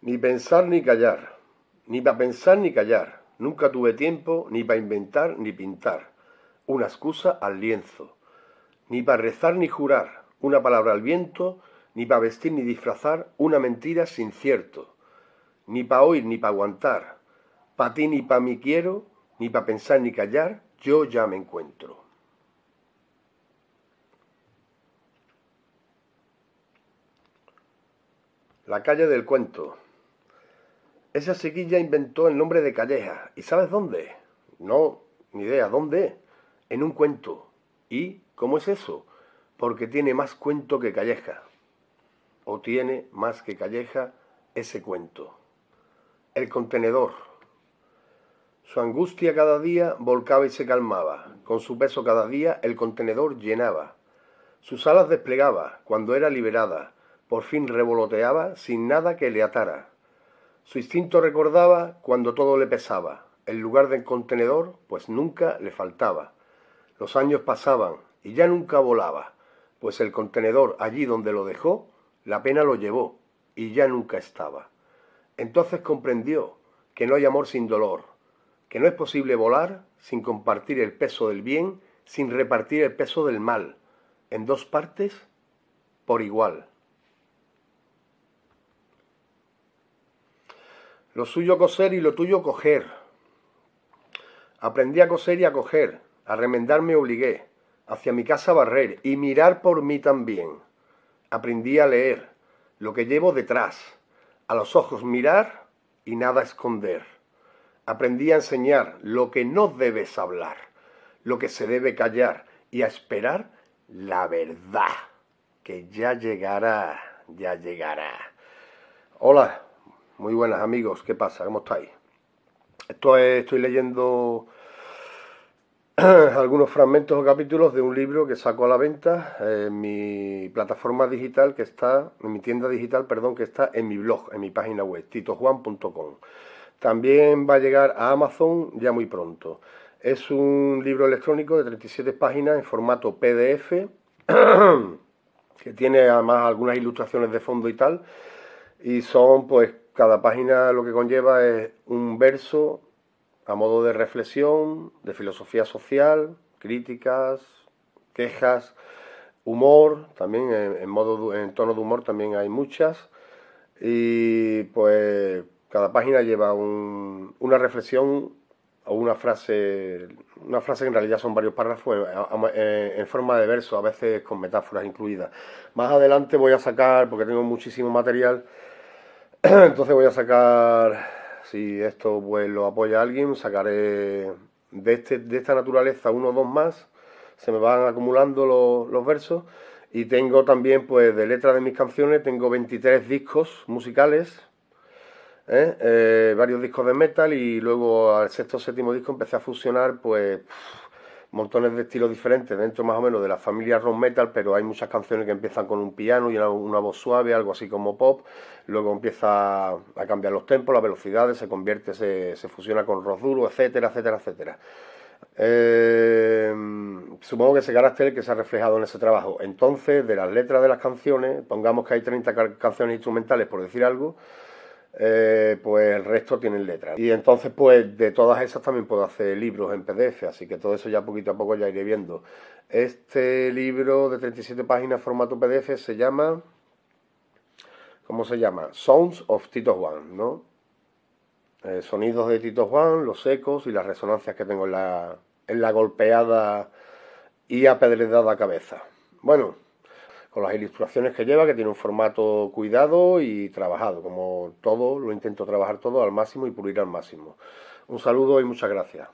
Ni pensar ni callar, ni para pensar ni callar. Nunca tuve tiempo ni para inventar ni pintar. Una excusa al lienzo. Ni para rezar ni jurar. Una palabra al viento. Ni para vestir ni disfrazar. Una mentira sin cierto. Ni para oír ni para aguantar. Pa' ti ni pa' mí quiero. Ni para pensar ni callar. Yo ya me encuentro. La calle del cuento. Esa chiquilla inventó el nombre de Calleja. ¿Y sabes dónde? No, ni idea. ¿Dónde? En un cuento. ¿Y cómo es eso? Porque tiene más cuento que Calleja. O tiene más que Calleja ese cuento. El contenedor. Su angustia cada día volcaba y se calmaba. Con su peso cada día el contenedor llenaba. Sus alas desplegaba cuando era liberada. Por fin revoloteaba sin nada que le atara. Su instinto recordaba cuando todo le pesaba. El lugar del contenedor, pues nunca le faltaba. Los años pasaban y ya nunca volaba, pues el contenedor allí donde lo dejó, la pena lo llevó y ya nunca estaba. Entonces comprendió que no hay amor sin dolor, que no es posible volar sin compartir el peso del bien, sin repartir el peso del mal, en dos partes por igual. Lo suyo coser y lo tuyo coger. Aprendí a coser y a coger, a remendar me obligué, hacia mi casa barrer y mirar por mí también. Aprendí a leer lo que llevo detrás, a los ojos mirar y nada esconder. Aprendí a enseñar lo que no debes hablar, lo que se debe callar y a esperar la verdad, que ya llegará, ya llegará. Hola, muy buenas amigos, ¿qué pasa? ¿Cómo estáis? Esto estoy leyendo algunos fragmentos o capítulos de un libro que saco a la venta en mi plataforma digital que está, en mi tienda digital, perdón, que está en mi blog, en mi página web, titojuan.com. También va a llegar a Amazon ya muy pronto. Es un libro electrónico de 37 páginas en formato PDF, que tiene además algunas ilustraciones de fondo y tal, y son pues cada página lo que conlleva es un verso a modo de reflexión, de filosofía social, críticas, quejas, humor, también en, modo en tono de humor también hay muchas y pues cada página lleva una reflexión o una frase, una frase que en realidad son varios párrafos en, forma de verso, a veces con metáforas incluidas. Más adelante voy a sacar, porque tengo muchísimo material, Entonces voy a sacar, si esto pues lo apoya alguien, sacaré de, este, de esta naturaleza uno o dos más, se me van acumulando los, versos y tengo también pues de letras de mis canciones, tengo 23 discos musicales, ¿eh? Eh, varios discos de metal y luego al sexto o séptimo disco empecé a fusionar pues montones de estilos diferentes dentro más o menos de la familia rock metal, pero hay muchas canciones que empiezan con un piano y una, voz suave, algo así como pop, luego empieza a cambiar los tempos, las velocidades, se convierte, se, fusiona con rock duro, etcétera, etcétera, etcétera. Eh, supongo que ese carácter que se ha reflejado en ese trabajo. Entonces, de las letras de las canciones, pongamos que hay 30 canciones instrumentales, por decir algo, eh, pues el resto tienen letras. Y entonces, pues de todas esas también puedo hacer libros en PDF, así que todo eso ya poquito a poco ya iré viendo. Este libro de 37 páginas, formato PDF, se llama. ¿Cómo se llama? Sounds of Tito Juan, ¿no? Eh, sonidos de Tito Juan, los ecos y las resonancias que tengo en la, en la golpeada y apedredada cabeza. Bueno, con las ilustraciones que lleva, que tiene un formato cuidado y trabajado. Como todo, lo intento trabajar todo al máximo y pulir al máximo. Un saludo y muchas gracias.